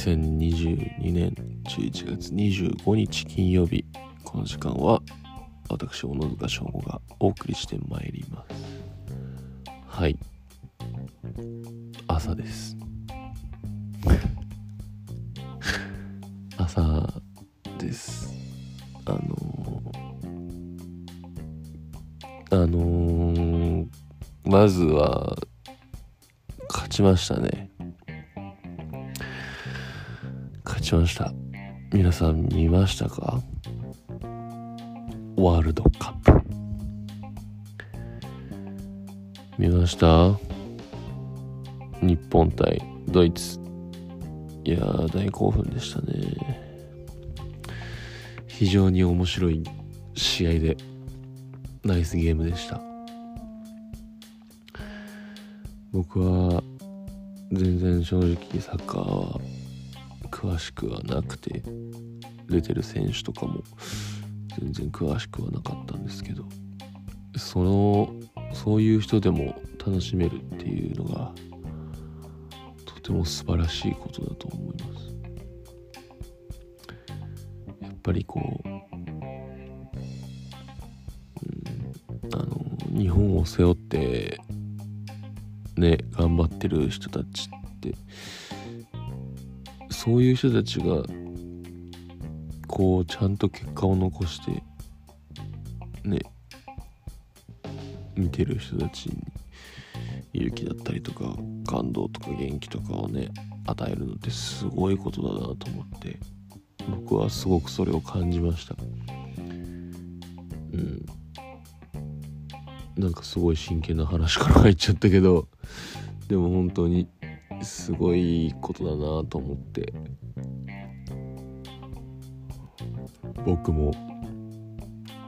2022年11月25日金曜日この時間は私小野塚翔吾がお送りしてまいります。はい。朝です。朝です。あの、あの、まずは勝ちましたね。勝ちました。皆さん見ましたか？ワールドカップ。見ました？日本対ドイツ。いやー大興奮でしたね。非常に面白い試合でナイスゲームでした。僕は全然正直サッカーは詳しくはなくて出てる選手とかも全然詳しくはなかったんですけどそのそういう人でも楽しめるっていうのがとても素晴らしいことだと思います。やっぱりこう、うん、あの日本を背負ってね頑張ってる人たちってそういう人たちがこうちゃんと結果を残してね見てる人たちに勇気だったりとか感動とか元気とかをね与えるのってすごいことだなと思って僕はすごくそれを感じました。うん。なんかすごい真剣な話から入っちゃったけどでも本当にすごいことだなと思って。僕も。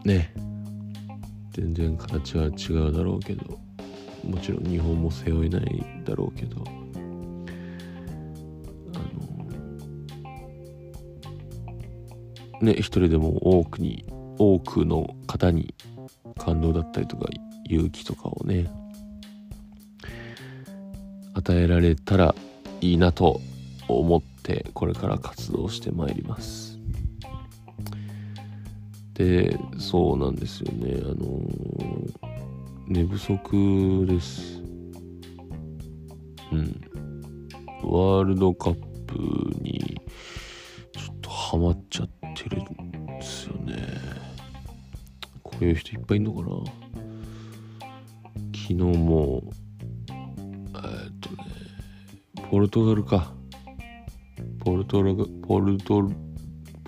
ね。全然形は違うだろうけど。もちろん日本も背負えないだろうけど。あの。ね一人でも多くに多くの方に感動だったりとか勇気とかをね。与えられたらいいなと思ってこれから活動してまいります。でそうなんですよね。あのー、寝不足です。うん。ワールドカップにちょっとハマっちゃってるんですよね。こういう人いっぱいいんのかな。昨日もポルトガルか。ポルトガル、ポルト、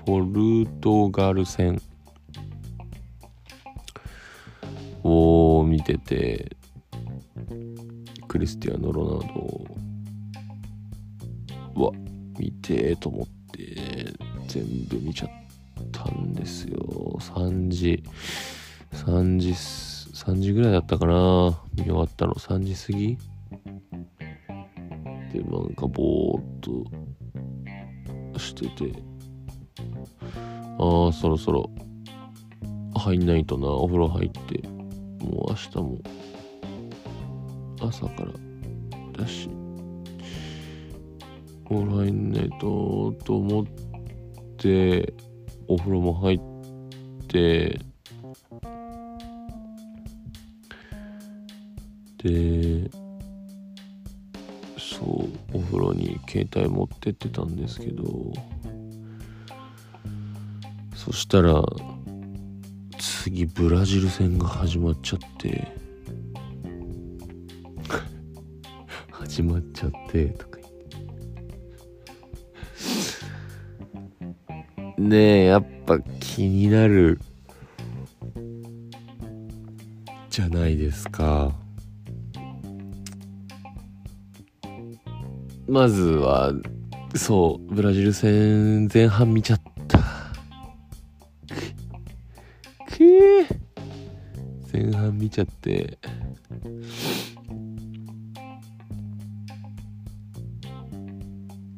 ポルトガル戦を見てて、クリスティアーノ・ロナウドは見てと思って、全部見ちゃったんですよ。3時、3時、3時ぐらいだったかな見終わったの3時過ぎでなんかぼーっとしてて。ああそろそろ。入んないとな。お風呂入って。もう明日も。朝からだし。お風呂入んないとと思って。お風呂も入って。でそうお風呂に携帯持ってってたんですけどそしたら次ブラジル戦が始まっちゃって 始まっちゃってとか言って。ねえやっぱ気になるじゃないですか。まずは、そう、ブラジル戦前半見ちゃった。くー前半見ちゃって。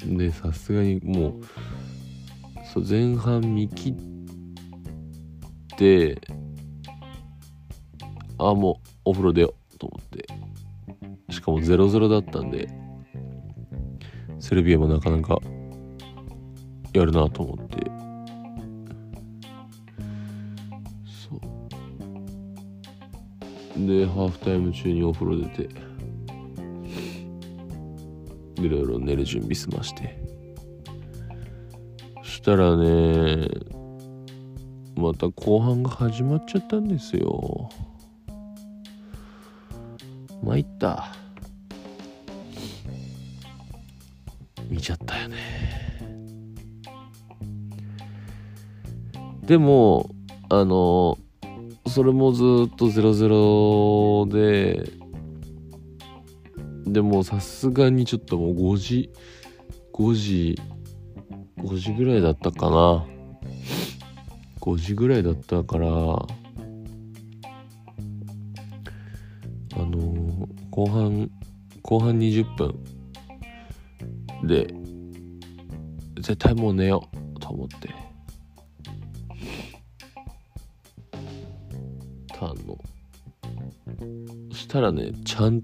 で、さすがにもう、そう、前半見切って、あ、もうお風呂出ようと思って。しかも0-0だったんで、セルビアもなかなかやるなと思って。そう。でハーフタイム中にお風呂出ていろいろ寝る準備済まして。そしたらねまた後半が始まっちゃったんですよ。参った。見ちゃったよね。でもあのそれもずっと00ででもさすがにちょっともう5時5時5時ぐらいだったかな。5時ぐらいだったからあの、後半後半20分。で絶対もう寝ようと思って。たのしたらねちゃん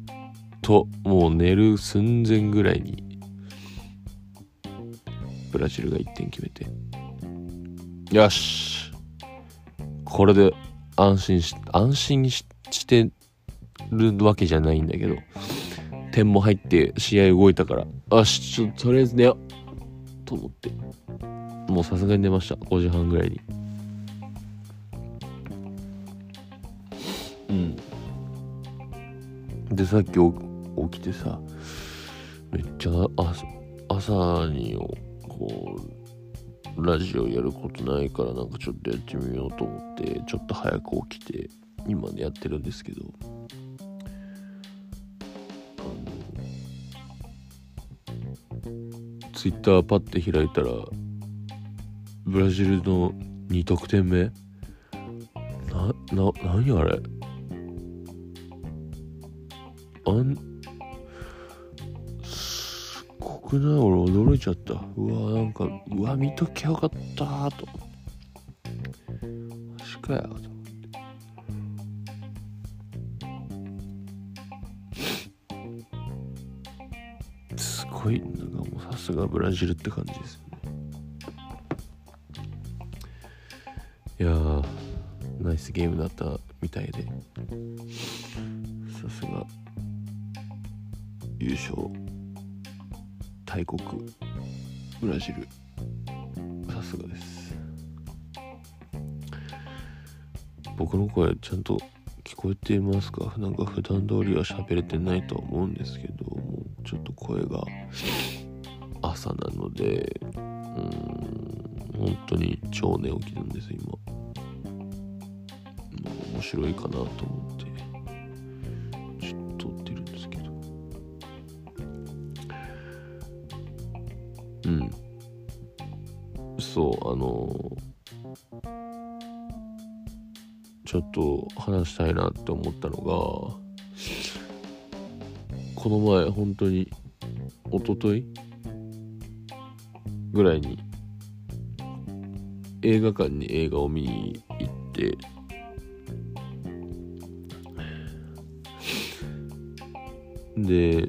ともう寝る寸前ぐらいにブラジルが1点決めて。よし。これで安心し安心してるわけじゃないんだけど。点も入って試合動いたから。よしちょっととりあえず寝よう。と思って。もうさすがに寝ました。5時半ぐらいに。うん。でさっき起きてさめっちゃ朝にこうラジオやることないからなんかちょっとやってみようと思ってちょっと早く起きて今でやってるんですけど。ツイッターパッて開いたらブラジルの2得点目？な、な、何あれ？あん、すごくない？俺驚いちゃった。うわ、なんか、うわ、見ときゃよかったと。マジかよ、と。すごい、すがブラジルって感じですよね。いやー、ナイスゲームだったみたいで。さすが優勝大国ブラジルさすがです僕の声ちゃんと聞こえていますか？なんか普段通りは喋れてないとは思うんですけどもうちょっと声が朝なのでうん本当に超寝起きなんです今。面白いかなと思ってちょっと撮ってるんですけど。うん。そうあのちょっと話したいなって思ったのがこの前本当に一昨日ぐらいに映画館に映画を見に行ってで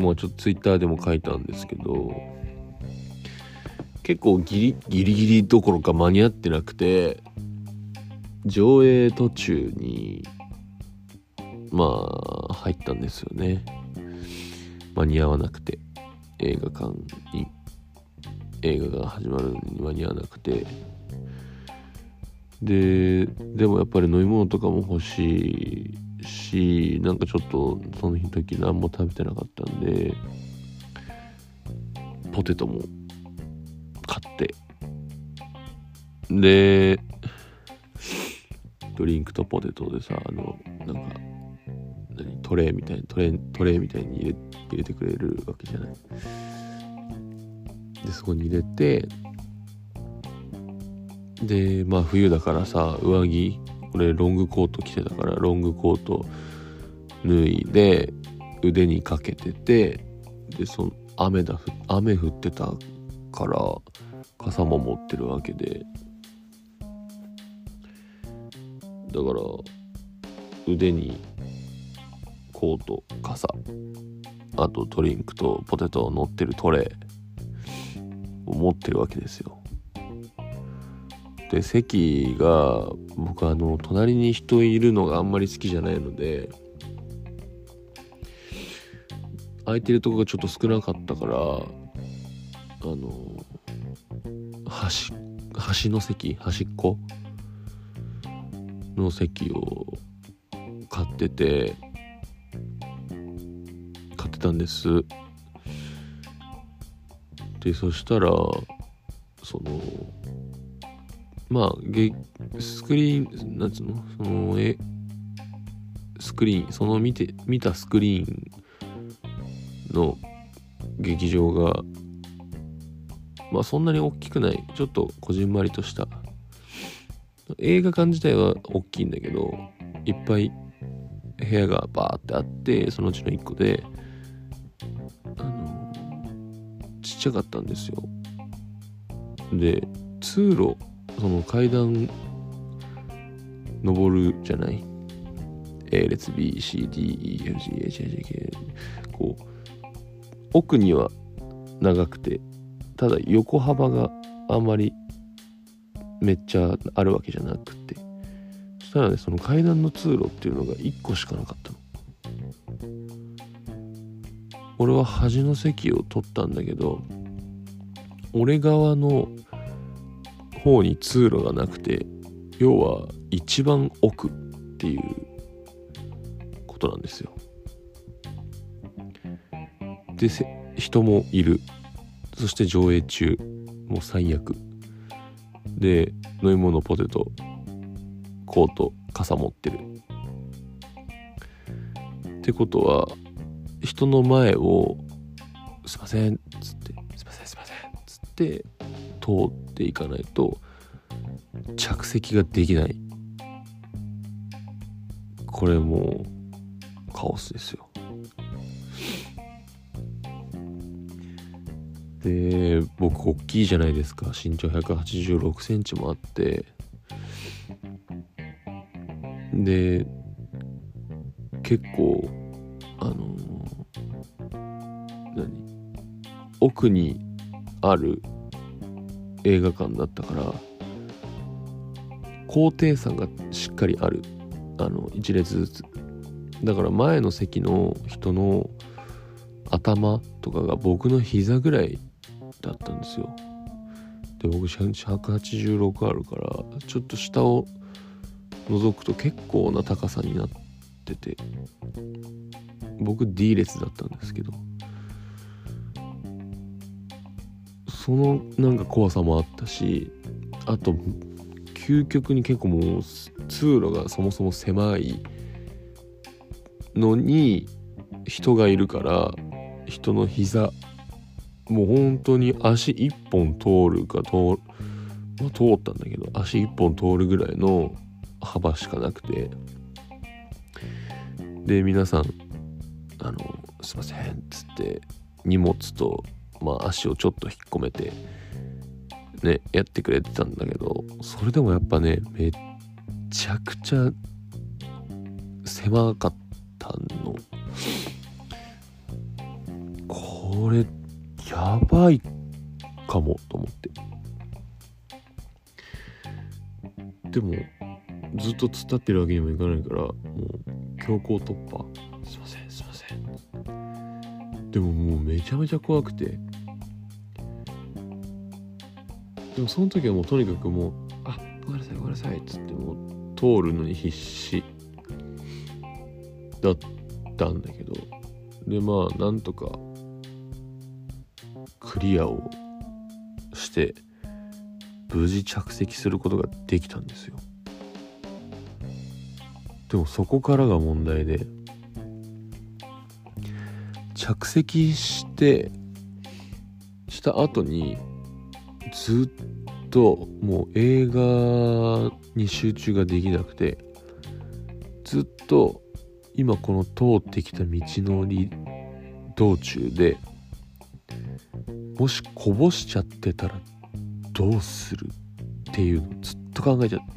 まあちょっとツイッターでも書いたんですけど結構ギリギリギリどころか間に合ってなくて上映途中にまあ入ったんですよね。間に合わなくて。映画館に映画が始まるのに間に合わなくて。ででもやっぱり飲み物とかも欲しいしなんかちょっとその日時何も食べてなかったんでポテトも買って。でドリンクとポテトでさあのなんか何トレーみたいにトレトレーみたいに入れ入れてくれるわけじゃない。でそこに入れてでまあ冬だからさ上着俺ロングコート着てたからロングコート脱いで腕にかけててでその雨だ雨降ってたから傘も持ってるわけで。だから腕にコート傘あとドリンクとポテトを乗ってるトレーを持ってるわけですよ。で席が僕あの隣に人いるのがあんまり好きじゃないので空いてるとこがちょっと少なかったからあの端端の席端っこの席を買っててたんです。でそしたらそのまあゲスクリーンなんつうの？そのえスクリーンその見て見たスクリーンの劇場がまあそんなに大きくない。ちょっとこじんまりとした。映画館自体は大きいんだけどいっぱい部屋がバーってあってそのうちの1個でちっちゃかったんですよ。で通路その階段登るじゃない？A 列 BCDEFGHIJK こう奥には長くてただ横幅があんまりめっちゃあるわけじゃなくて。そしたらねその階段の通路っていうのが1個しかなかったの。俺は端の席を取ったんだけど俺側の方に通路がなくて要は一番奥っていうことなんですよ。で人もいる。そして上映中。もう最悪。で飲み物ポテト。コート傘持ってる。ってことは人の前を「すいません」っつって「すいませんすいません」っつって通っていかないと着席ができない。これもうカオスですよ。で僕大きいじゃないですか。身長1 8 6センチもあって。で結構あの何？奥にある映画館だったから高低差がしっかりある。あの1列ずつ。だから前の席の人の頭とかが僕の膝ぐらいだったんですよ。で僕186あるからちょっと下を覗くと結構な高さになってて僕 D 列だったんですけど。そのなんか怖さもあったしあと究極に結構もう通路がそもそも狭いのに人がいるから人の膝もう本当に足一本通るか通,、まあ、通ったんだけど足一本通るぐらいの幅しかなくて。で皆さん「あのすいません」っつって荷物と、まあ、足をちょっと引っ込めてねやってくれてたんだけどそれでもやっぱねめっちゃくちゃ狭かったの。これやばいかもと思って。でもずっと突っ立ってるわけにもいかないからもう強行突破。すいませんすいません。でももうめちゃめちゃ怖くて。でもその時はもうとにかくもう「あごめんなさいごめんなさい」っつってもう通るのに必死だったんだけどでまあなんとかクリアをして無事着席することができたんですよ。でもそこからが問題で着席してした後にずっともう映画に集中ができなくてずっと今この通ってきた道のり道中でもしこぼしちゃってたらどうするっていうのずっと考えちゃって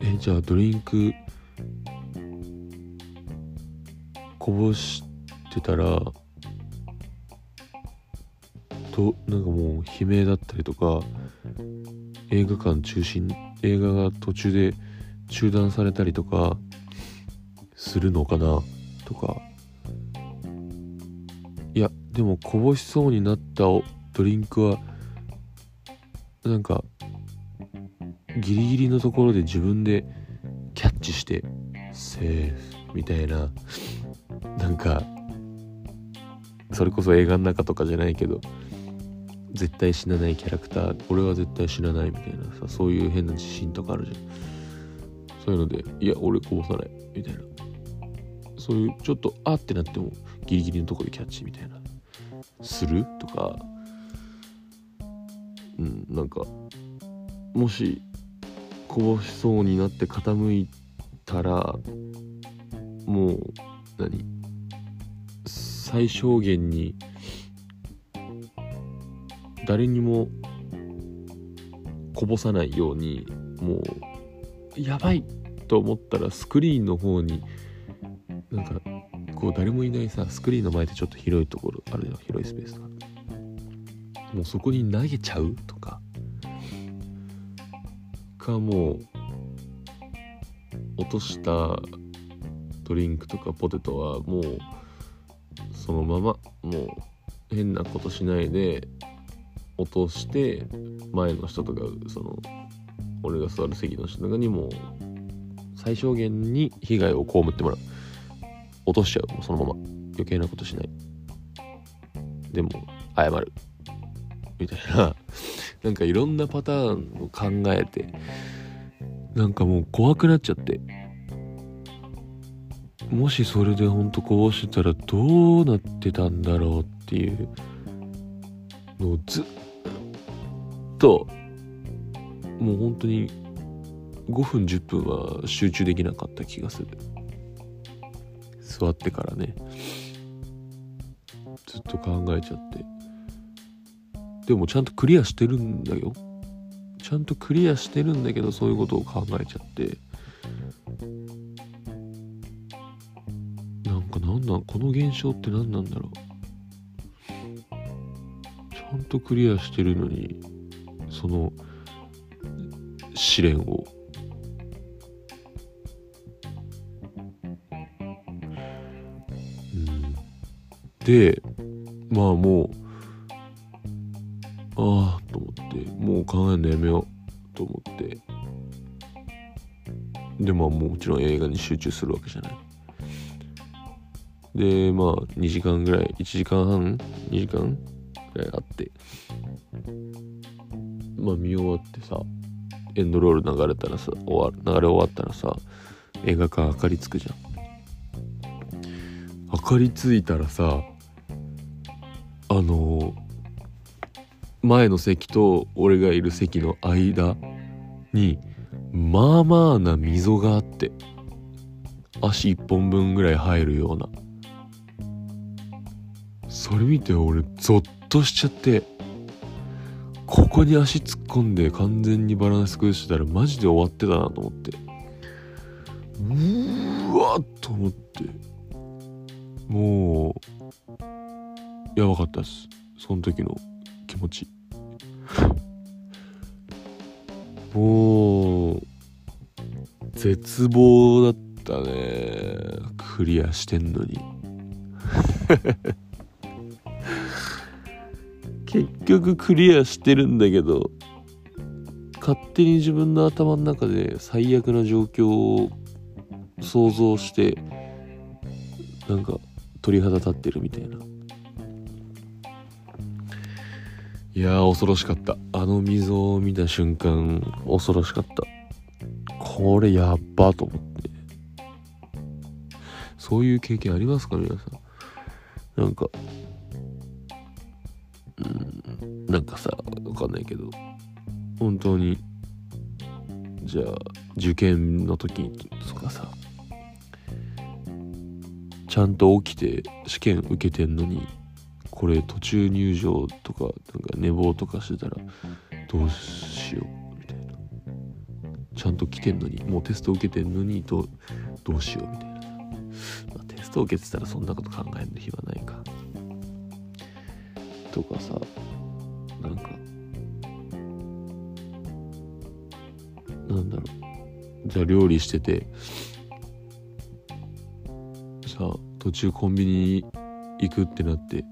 えじゃあドリンクこぼしてたらどなんかもう悲鳴だったりとか映画館中心映画が途中で中断されたりとかするのかなとか。いやでもこぼしそうになったドリンクはなんかギリギリのところで自分でキャッチしてセーフみたいな。なんかそれこそ映画の中とかじゃないけど絶対死なないキャラクター俺は絶対死なないみたいなさそういう変な自信とかあるじゃん。そういうのでいや俺こぼさない。みたいな。そういうちょっとあってなってもギリギリのとこでキャッチみたいな。するとか。うんなんかもしこぼしそうになって傾いたらもう何？最小限に誰にもこぼさないようにもうやばいと思ったらスクリーンの方になんかこう誰もいないさスクリーンの前でちょっと広いところあるよ広いスペースとか。もうそこに投げちゃうとか。かもう落としたドリンクとかポテトはもうそのままもう変なことしないで落として前の人とかその俺が座る席の人とかにも最小限に被害を被ってもらう。落としちゃう。もうそのまま。余計なことしない。でも謝る。みたいな。なんかいろんなパターンを考えてなんかもう怖くなっちゃって。もしそれでほんとこぼしてたらどうなってたんだろうっていうのをずっともう本当に5分10分は集中できなかった気がする。座ってからね。ずっと考えちゃって。でもちゃんとクリアしてるんだよ。ちゃんとクリアしてるんだけどそういうことを考えちゃって。なんかなんなんこの現象って何なんだろう。ちゃんとクリアしてるのに。その試練を。うん。でまあもうああと思ってもう考えるのやめようと思って。でまあもちろん映画に集中するわけじゃない。でまあ2時間ぐらい1時間半2時間ぐらいあって。まあ見終わってさエンドロール流れたらさ終わ流れ終わったらさ映画館明かりつくじゃん。明かりついたらさあの前の席と俺がいる席の間にまあまあな溝があって足一本分ぐらい入るような。それ見て俺ゾッとしちゃって。ここに足突っ込んで完全にバランス崩してたらマジで終わってたなと思って。うーわっと思って。もうやばかったです。その時の気持ち。もう絶望だったね。クリアしてんのに。結局クリアしてるんだけど勝手に自分の頭の中で最悪な状況を想像してなんか鳥肌立ってるみたいな。いやー恐ろしかった。あの溝を見た瞬間恐ろしかった。これやっばと思って。そういう経験ありますか皆さん？なんかなんかさわかんないけど。本当に。じゃあ受験の時とかさちゃんと起きて試験受けてんのにこれ途中入場とかなんか寝坊とかしてたらどうしようみたいな。ちゃんと来てんのにもうテスト受けてんのにどうどうしようみたいな、まあ、テスト受けてたらそんなこと考える日はないか。とかさなんかなんだろう。じゃあ料理しててさあ途中コンビニ行くってなって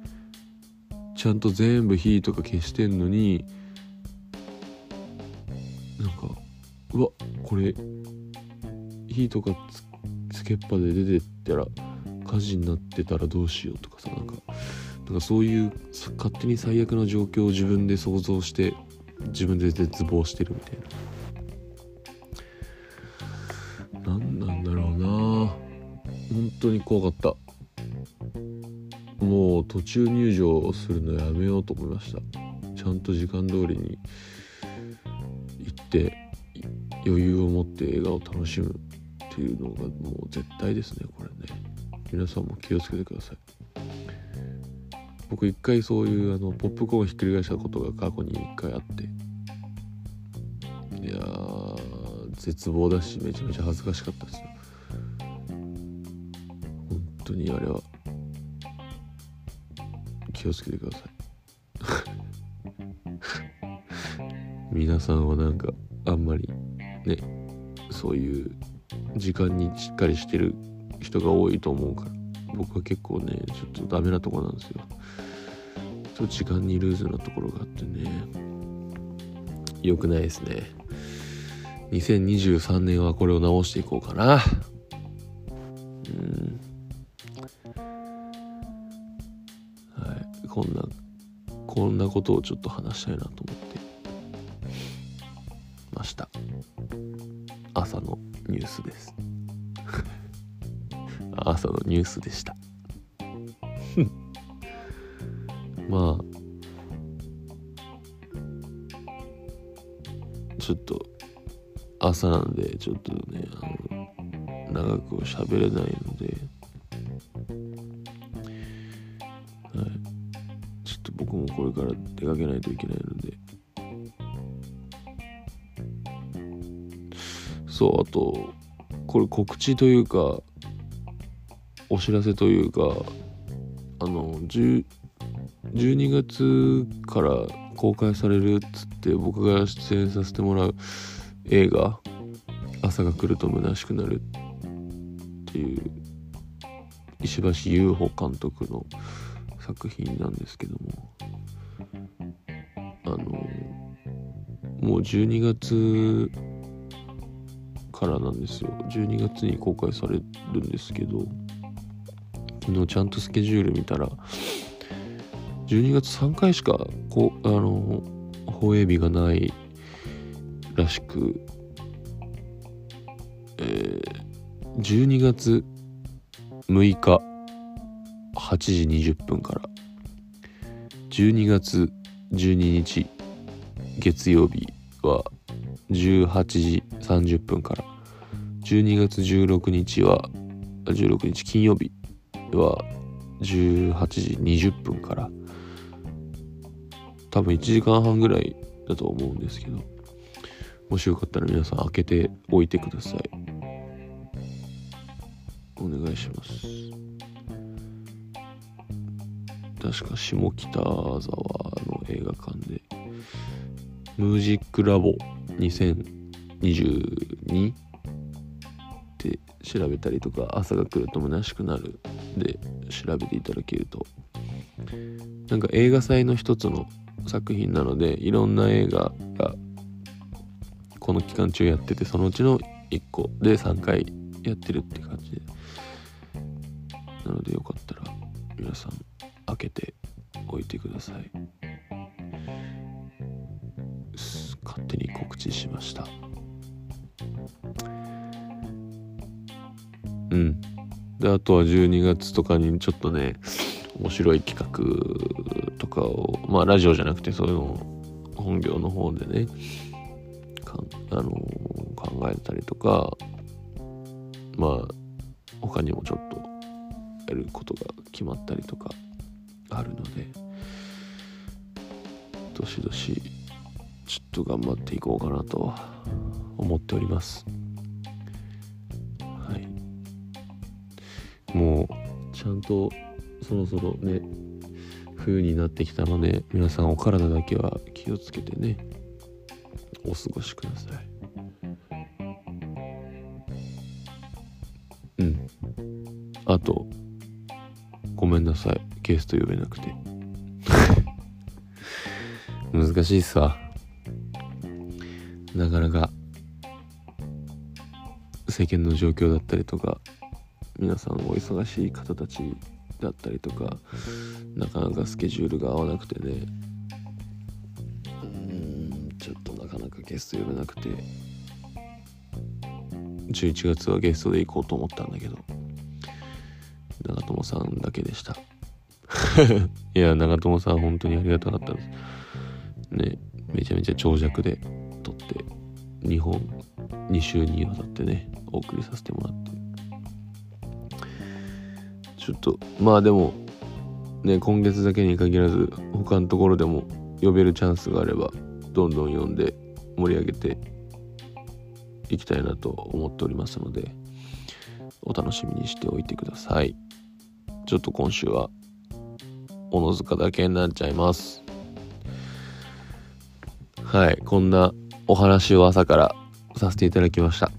ちゃんと全部火とか消してんのになんかうわこれ火とかつけっぱで出てったら火事になってたらどうしようとかさなんかなんかそういう勝手に最悪な状況を自分で想像して自分で絶望してるみたいな。何なんだろうな。本当に怖かった。もう途中入場するのやめようと思いました。ちゃんと時間通りに行って余裕を持って映画を楽しむっていうのがもう絶対ですねこれね。皆さんも気をつけてください。僕一回そういうあのポップコーンをひっくり返したことが過去に一回あって。いや絶望だしめちゃめちゃ恥ずかしかったですよ。本当にあれは。気をつけてください。皆さんはなんかあんまりねそういう時間にしっかりしてる人が多いと思うから僕は結構ねちょっとダメなとこなんですよ。と時間にルーズなところがあってね。良くないですね。2023年はこれを直していこうかな。うん。はい。こんなこんなことをちょっと話したいなと思ってました。朝のニュースです。朝のニュースでした。ちょっと朝なんでちょっとねあの長く喋れないのではい。ちょっと僕もこれから出かけないといけないので。そうあとこれ告知というかお知らせというかあの12月から公開されるっつって僕が出演させてもらう映画「朝が来ると虚しくなる」っていう石橋優穂監督の作品なんですけども。あのもう12月からなんですよ。12月に公開されるんですけど昨日ちゃんとスケジュール見たら12月3回しかこうあの放映日がないらしく、えー、12月6日8時20分から。12月12日月曜日は18時30分から。12月16日は16日金曜日は18時20分から多分1時間半ぐらいだと思うんですけどもしよかったら皆さん開けておいてください。お願いします。確か下北沢の映画館でムージックラボ2022って調べたりとか朝が来ると虚しくなるで調べていただけると。なんか映画祭の一つの作品なのでいろんな映画がこの期間中やっててそのうちの1個で3回やってるって感じで。なのでよかったら皆さん開けておいてください。勝手に告知しました。うん。であとは12月とかにちょっとね面白い企画とかをまあラジオじゃなくてそういうのを本業の方でねあの考えたりとかまあ他にもちょっとやることが決まったりとかあるのでどしどしちょっと頑張っていこうかなと思っております。ちゃんとそろそろね冬になってきたので皆さんお体だけは気をつけてね。お過ごしください。うん。あとごめんなさい。ゲスト呼べなくて。難しいっすわ。なかなか世間の状況だったりとか皆さんお忙しい方たちだったりとかなかなかスケジュールが合わなくてね。うんちょっとなかなかゲスト呼べなくて。11月はゲストで行こうと思ったんだけど。長友さんだけでした。いや長友さん本当にありがたかったです。ねめちゃめちゃ長尺で撮って2本2週にわたってねお送りさせてもらって。ちょっとまあでもね今月だけに限らず他のところでも呼べるチャンスがあればどんどん呼んで盛り上げていきたいなと思っておりますのでお楽しみにしておいてください。ちょっと今週は小野塚だけになっちゃいます。はいこんなお話を朝からさせていただきました。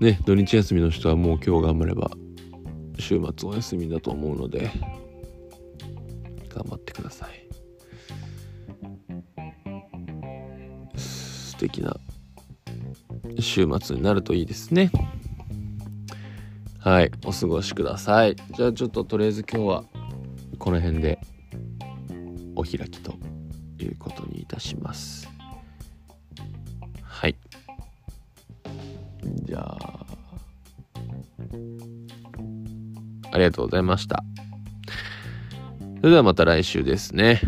ね土日休みの人はもう今日頑張れば週末お休みだと思うので頑張ってください。素敵な週末になるといいですね。はいお過ごしください。じゃあちょっととりあえず今日はこの辺でお開きということにいたします。ありがとうございました。それではまた来週ですね。